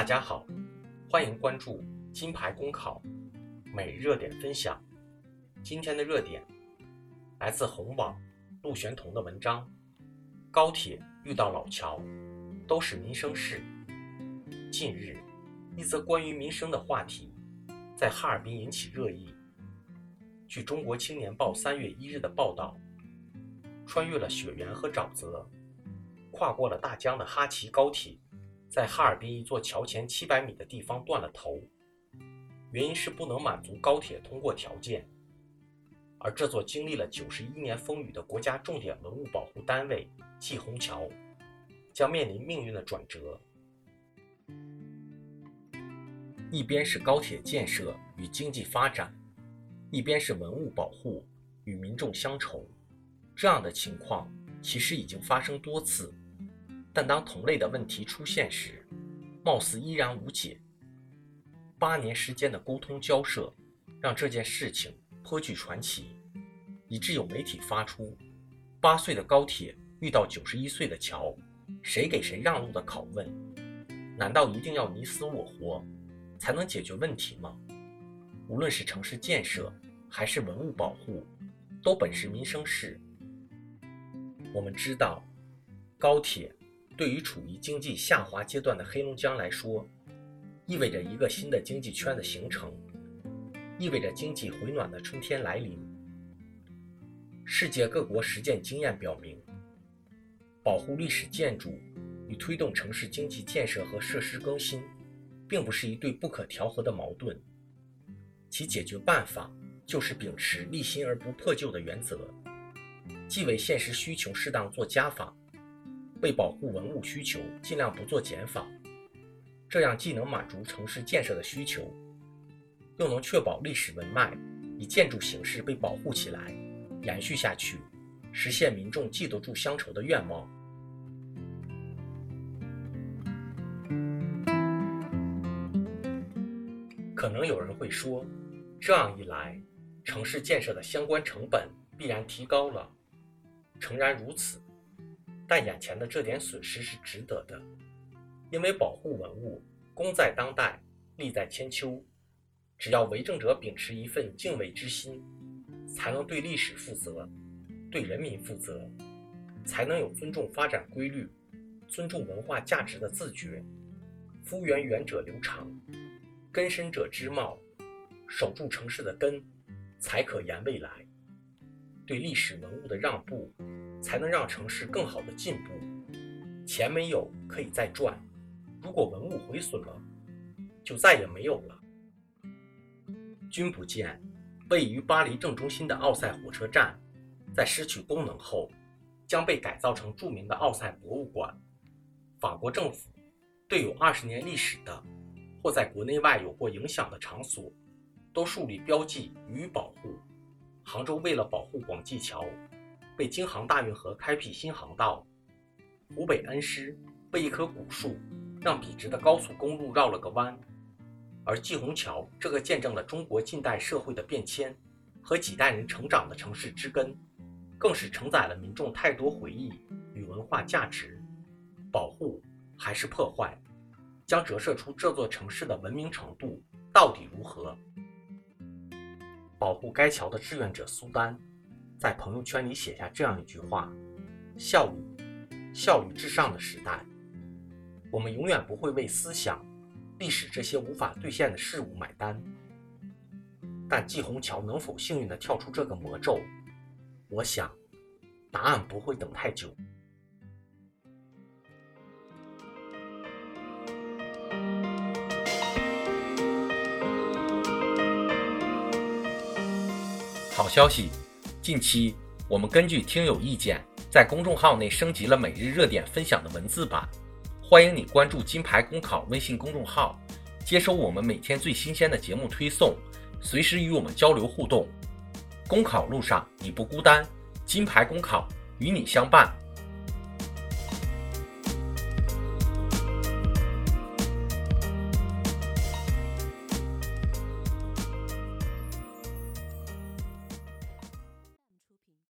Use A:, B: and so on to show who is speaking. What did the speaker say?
A: 大家好，欢迎关注金牌公考每日热点分享。今天的热点来自红网陆玄同的文章：高铁遇到老桥，都是民生事。近日，一则关于民生的话题在哈尔滨引起热议。据中国青年报三月一日的报道，穿越了雪原和沼泽，跨过了大江的哈齐高铁。在哈尔滨一座桥前七百米的地方断了头，原因是不能满足高铁通过条件。而这座经历了九十一年风雨的国家重点文物保护单位季虹桥，将面临命运的转折。一边是高铁建设与经济发展，一边是文物保护与民众乡愁，这样的情况其实已经发生多次。但当同类的问题出现时，貌似依然无解。八年时间的沟通交涉，让这件事情颇具传奇，以致有媒体发出“八岁的高铁遇到九十一岁的桥，谁给谁让路”的拷问。难道一定要你死我活才能解决问题吗？无论是城市建设还是文物保护，都本是民生事。我们知道，高铁。对于处于经济下滑阶段的黑龙江来说，意味着一个新的经济圈的形成，意味着经济回暖的春天来临。世界各国实践经验表明，保护历史建筑与推动城市经济建设和设施更新，并不是一对不可调和的矛盾。其解决办法就是秉持立新而不破旧的原则，既为现实需求适当做加法。为保护文物需求，尽量不做减法，这样既能满足城市建设的需求，又能确保历史文脉以建筑形式被保护起来、延续下去，实现民众记得住乡愁的愿望。可能有人会说，这样一来，城市建设的相关成本必然提高了。诚然如此。但眼前的这点损失是值得的，因为保护文物功在当代，利在千秋。只要为政者秉持一份敬畏之心，才能对历史负责，对人民负责，才能有尊重发展规律、尊重文化价值的自觉。夫源远者流长，根深者织茂，守住城市的根，才可言未来。对历史文物的让步。才能让城市更好的进步。钱没有可以再赚，如果文物毁损了，就再也没有了。君不见，位于巴黎正中心的奥赛火车站，在失去功能后，将被改造成著名的奥赛博物馆。法国政府对有二十年历史的或在国内外有过影响的场所，都树立标记予以保护。杭州为了保护广济桥。为京杭大运河开辟新航道，湖北恩施为一棵古树让笔直的高速公路绕了个弯，而季虹桥这个见证了中国近代社会的变迁和几代人成长的城市之根，更是承载了民众太多回忆与文化价值。保护还是破坏，将折射出这座城市的文明程度到底如何。保护该桥的志愿者苏丹。在朋友圈里写下这样一句话：“效率，效率至上的时代，我们永远不会为思想、历史这些无法兑现的事物买单。但季红桥能否幸运地跳出这个魔咒？我想，答案不会等太久。”消息！近期，我们根据听友意见，在公众号内升级了每日热点分享的文字版。欢迎你关注“金牌公考”微信公众号，接收我们每天最新鲜的节目推送，随时与我们交流互动。公考路上你不孤单，金牌公考与你相伴。